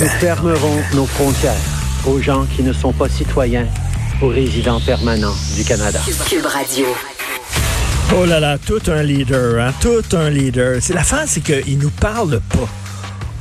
Nous fermerons nos frontières aux gens qui ne sont pas citoyens, aux résidents permanents du Canada. Cube Radio. Oh là là, tout un leader, hein, tout un leader. C'est la fin, c'est qu'il nous parle pas.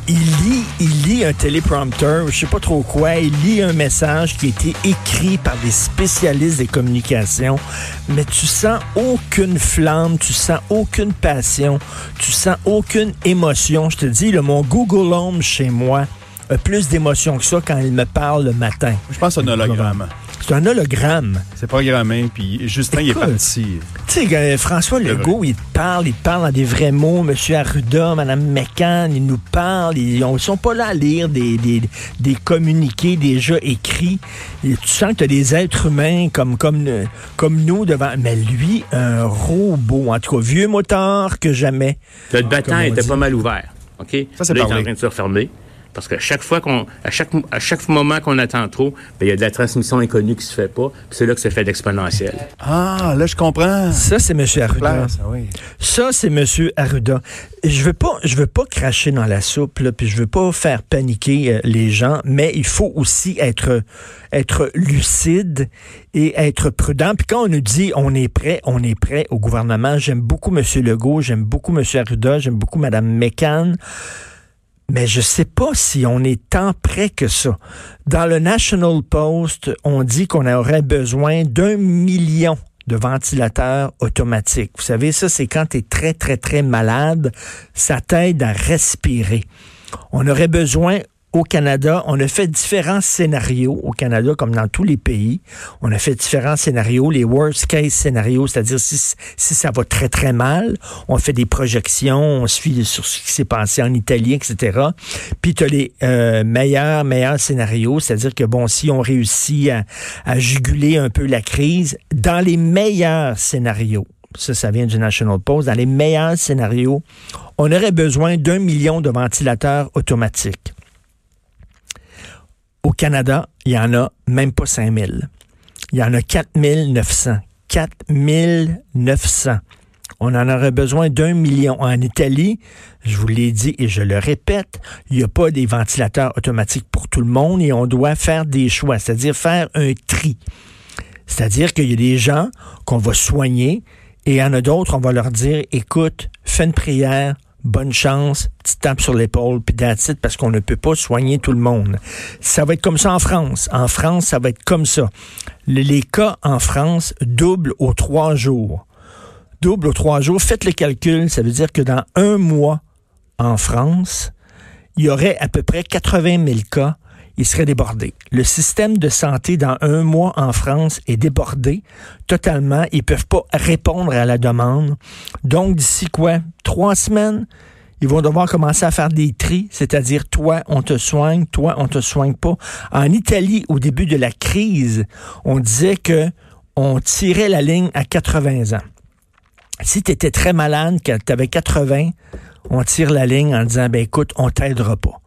Il lit, il lit un téléprompteur, je sais pas trop quoi, il lit un message qui a été écrit par des spécialistes des communications, mais tu sens aucune flamme, tu sens aucune passion, tu sens aucune émotion. Je te dis, le mon Google Home chez moi a plus d'émotion que ça quand il me parle le matin. Je pense que c'est un hologramme. C'est un hologramme. C'est programmé, puis Justin, il est parti. Tu sais, euh, François Legault, il te parle, il te parle dans des vrais mots. Monsieur Arruda, Madame McCann, ils nous parlent. Ils ne sont pas là à lire des, des, des communiqués déjà écrits. Et tu sens que tu as des êtres humains comme, comme, comme nous devant. Mais lui, un robot. En tout cas, vieux moteur que jamais. Le battant Comme on était dit. pas mal ouvert. OK? Ça, c'est Là, il est en train de se refermer. Parce que chaque fois qu'on, à chaque, à chaque moment qu'on attend trop, ben, il y a de la transmission inconnue qui se fait pas. Puis c'est là que se fait l'exponentiel. Ah, là, je comprends. Ça, c'est Monsieur Arruda. Ça, oui. Ça, c'est Monsieur Arruda. Je veux pas, je veux pas cracher dans la soupe, là, puis je veux pas faire paniquer euh, les gens, mais il faut aussi être, être lucide et être prudent. Puis quand on nous dit on est prêt, on est prêt au gouvernement. J'aime beaucoup Monsieur Legault, j'aime beaucoup Monsieur Arruda, j'aime beaucoup Madame McCann. Mais je sais pas si on est tant prêt que ça. Dans le National Post, on dit qu'on aurait besoin d'un million de ventilateurs automatiques. Vous savez, ça, c'est quand tu es très, très, très malade, ça t'aide à respirer. On aurait besoin au Canada, on a fait différents scénarios au Canada, comme dans tous les pays. On a fait différents scénarios, les worst case scénarios, c'est-à-dire si, si ça va très, très mal, on fait des projections, on suit sur ce qui s'est passé en Italie, etc. Puis tu as les euh, meilleurs, meilleurs scénarios, c'est-à-dire que, bon, si on réussit à, à juguler un peu la crise, dans les meilleurs scénarios, ça, ça vient du National Post, dans les meilleurs scénarios, on aurait besoin d'un million de ventilateurs automatiques. Au Canada, il y en a même pas 5000. Il y en a 4900. 4900. On en aurait besoin d'un million. En Italie, je vous l'ai dit et je le répète, il n'y a pas des ventilateurs automatiques pour tout le monde et on doit faire des choix, c'est-à-dire faire un tri. C'est-à-dire qu'il y a des gens qu'on va soigner et il y en a d'autres, on va leur dire, écoute, fais une prière, bonne chance, petite tape sur l'épaule, puis it, parce qu'on ne peut pas soigner tout le monde. Ça va être comme ça en France. En France, ça va être comme ça. Le- les cas en France doublent aux trois jours. Double aux trois jours. Faites le calcul, ça veut dire que dans un mois en France, il y aurait à peu près 80 000 cas. Il serait débordé. Le système de santé dans un mois en France est débordé totalement. Ils peuvent pas répondre à la demande. Donc, d'ici quoi? Trois semaines, ils vont devoir commencer à faire des tris, c'est-à-dire toi, on te soigne, toi, on te soigne pas. En Italie, au début de la crise, on disait que on tirait la ligne à 80 ans. Si tu étais très malade, que tu avais 80, on tire la ligne en disant, ben écoute, on t'aidera pas.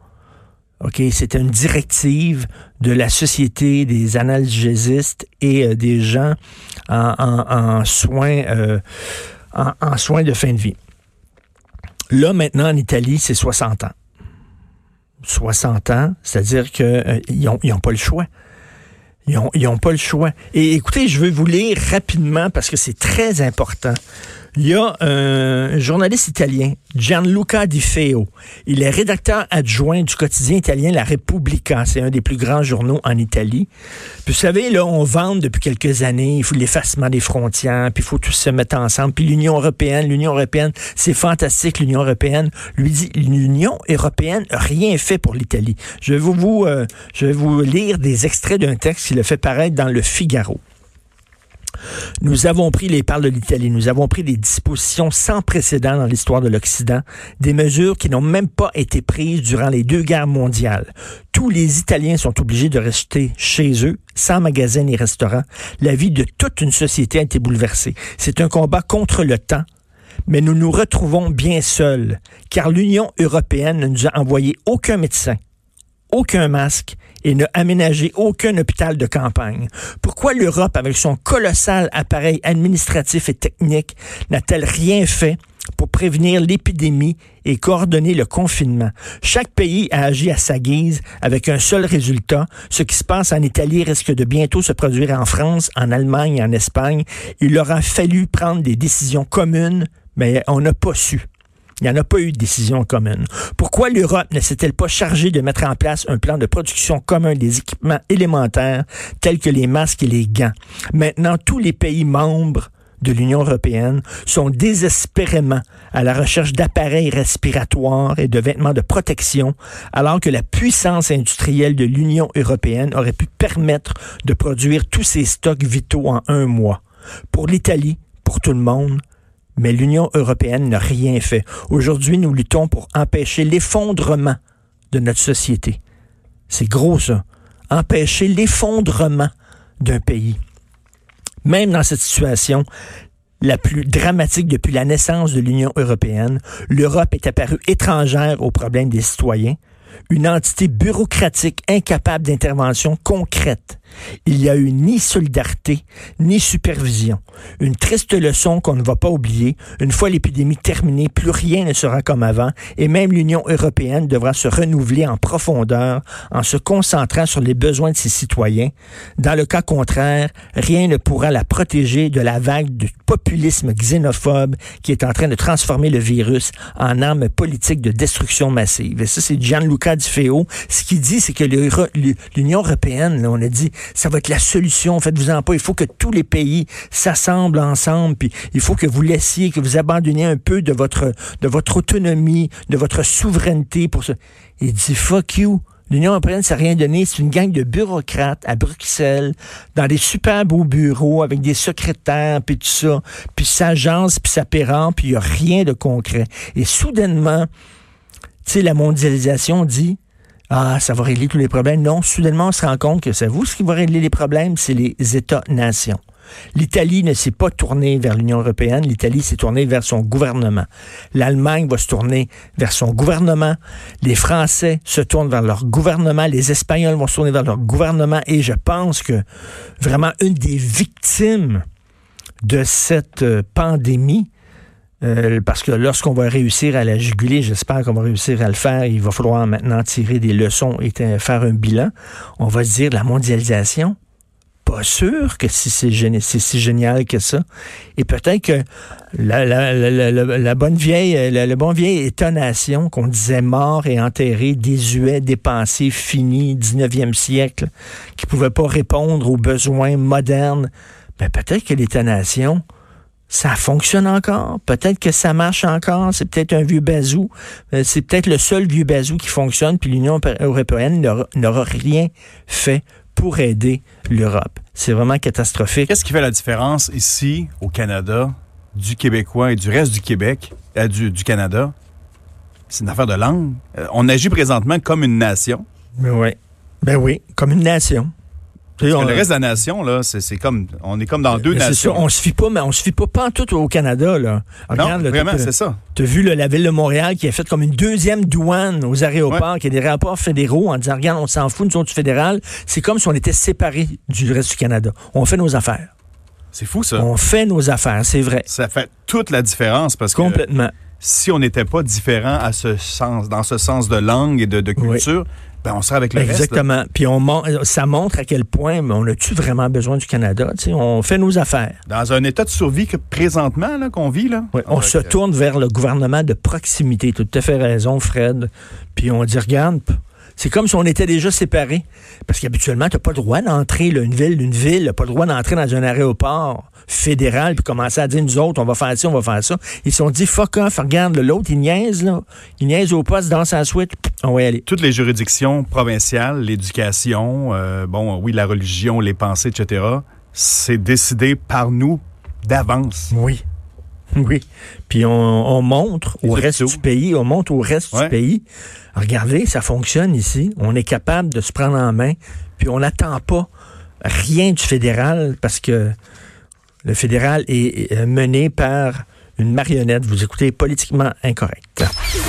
OK, c'était une directive de la Société des analgésistes et euh, des gens en, soins euh, en, soins de fin de vie. Là, maintenant, en Italie, c'est 60 ans. 60 ans, c'est-à-dire qu'ils n'ont ils ont pas le choix. Ils n'ont pas le choix. Et écoutez, je vais vous lire rapidement parce que c'est très important. Il y a un journaliste italien, Gianluca Di Feo. Il est rédacteur adjoint du quotidien italien La Repubblica. C'est un des plus grands journaux en Italie. Puis vous savez, là, on vend depuis quelques années, il faut l'effacement des frontières, puis il faut tous se mettre ensemble. Puis l'Union européenne, l'Union européenne, c'est fantastique, l'Union européenne. Lui dit, l'Union européenne rien fait pour l'Italie. Je vais vous, vous, euh, je vais vous lire des extraits d'un texte qu'il a fait paraître dans le Figaro. Nous avons pris, les parle de l'Italie, nous avons pris des dispositions sans précédent dans l'histoire de l'Occident, des mesures qui n'ont même pas été prises durant les deux guerres mondiales. Tous les Italiens sont obligés de rester chez eux, sans magasins ni restaurants. La vie de toute une société a été bouleversée. C'est un combat contre le temps, mais nous nous retrouvons bien seuls, car l'Union européenne ne nous a envoyé aucun médecin, aucun masque et n'a aménagé aucun hôpital de campagne. Pourquoi l'Europe, avec son colossal appareil administratif et technique, n'a-t-elle rien fait pour prévenir l'épidémie et coordonner le confinement? Chaque pays a agi à sa guise avec un seul résultat. Ce qui se passe en Italie risque de bientôt se produire en France, en Allemagne, en Espagne. Il aura fallu prendre des décisions communes, mais on n'a pas su. Il n'y en a pas eu de décision commune. Pourquoi l'Europe ne s'est-elle pas chargée de mettre en place un plan de production commun des équipements élémentaires tels que les masques et les gants? Maintenant, tous les pays membres de l'Union européenne sont désespérément à la recherche d'appareils respiratoires et de vêtements de protection, alors que la puissance industrielle de l'Union européenne aurait pu permettre de produire tous ces stocks vitaux en un mois. Pour l'Italie, pour tout le monde, mais l'Union européenne n'a rien fait. Aujourd'hui, nous luttons pour empêcher l'effondrement de notre société. C'est gros ça. Empêcher l'effondrement d'un pays. Même dans cette situation, la plus dramatique depuis la naissance de l'Union européenne, l'Europe est apparue étrangère aux problèmes des citoyens, une entité bureaucratique incapable d'intervention concrète. Il n'y a eu ni solidarité, ni supervision. Une triste leçon qu'on ne va pas oublier. Une fois l'épidémie terminée, plus rien ne sera comme avant et même l'Union européenne devra se renouveler en profondeur en se concentrant sur les besoins de ses citoyens. Dans le cas contraire, rien ne pourra la protéger de la vague du populisme xénophobe qui est en train de transformer le virus en arme politique de destruction massive. Et ça, c'est Gianluca Di Feo. Ce qu'il dit, c'est que l'Union européenne, là, on a dit, ça va être la solution. Faites-vous-en pas. Il faut que tous les pays s'assemblent ensemble. Puis il faut que vous laissiez, que vous abandonniez un peu de votre, de votre autonomie, de votre souveraineté pour ça. Il dit fuck you. L'Union européenne, ça n'a rien donné. C'est une gang de bureaucrates à Bruxelles, dans des super beaux bureaux, avec des secrétaires, puis tout ça. Puis ça agence, puis ça pérend, puis il n'y a rien de concret. Et soudainement, tu la mondialisation dit, ah, ça va régler tous les problèmes. Non, soudainement, on se rend compte que c'est vous ce qui va régler les problèmes, c'est les États-nations. L'Italie ne s'est pas tournée vers l'Union européenne, l'Italie s'est tournée vers son gouvernement. L'Allemagne va se tourner vers son gouvernement, les Français se tournent vers leur gouvernement, les Espagnols vont se tourner vers leur gouvernement et je pense que vraiment une des victimes de cette euh, pandémie, euh, parce que lorsqu'on va réussir à la juguler, j'espère qu'on va réussir à le faire, il va falloir maintenant tirer des leçons et faire un bilan. On va se dire la mondialisation, pas sûr que c'est si génial que ça. Et peut-être que la, bonne vieille, le bon vieil État-nation qu'on disait mort et enterré, désuet, dépensé, fini, 19e siècle, qui pouvait pas répondre aux besoins modernes, ben peut-être que l'État-nation, ça fonctionne encore? Peut-être que ça marche encore? C'est peut-être un vieux bazou. Euh, c'est peut-être le seul vieux bazou qui fonctionne. Puis l'Union européenne n'aura rien fait pour aider l'Europe. C'est vraiment catastrophique. Qu'est-ce qui fait la différence ici, au Canada, du Québécois et du reste du Québec, euh, du, du, Canada? C'est une affaire de langue. Euh, on agit présentement comme une nation. Ben oui. Ben oui, comme une nation. Parce que le reste de la nation, là, c'est comme, on est comme dans deux nations. Ça, on se fie pas, mais on se fie pas, pas en tout au Canada, là. non, vraiment, c'est ça. Tu as vu la ville de Montréal qui a fait comme une deuxième douane aux aéroports, qui a des rapports fédéraux en disant, regarde, on s'en fout, nous autres, du fédéral. C'est comme si on était séparés du reste du Canada. On fait nos affaires. C'est fou, ça. On fait nos affaires, c'est vrai. Ça fait toute la différence parce que. Complètement. Si on n'était pas différent à ce sens, dans ce sens de langue et de, culture, ben, on sera avec le Exactement. Reste, Puis on ça montre à quel point on a-tu vraiment besoin du Canada. on fait nos affaires. Dans un état de survie que présentement qu'on vit, là? Oui, on se tourne vers le gouvernement de proximité. Tu as tout à fait raison, Fred. Puis on dit, regarde, c'est comme si on était déjà séparés. Parce qu'habituellement, tu n'as pas le droit d'entrer, une ville d'une ville, tu pas le droit d'entrer dans un aéroport fédéral puis commencer à dire, nous autres, on va faire ça, on va faire ça. Ils se sont dit, fuck off, regarde, l'autre, il niaise, là. Il niaise au poste, dans sa suite, on va y aller. Toutes les juridictions provinciales, l'éducation, euh, bon, oui, la religion, les pensées, etc., c'est décidé par nous d'avance. Oui. Oui. Puis on, on montre Les au reste du pays, on montre au reste Ouais. du pays. Regardez, ça fonctionne ici. On est capable de se prendre en main. Puis on n'attend pas rien du fédéral parce que le fédéral est mené par une marionnette. Vous écoutez politiquement incorrect.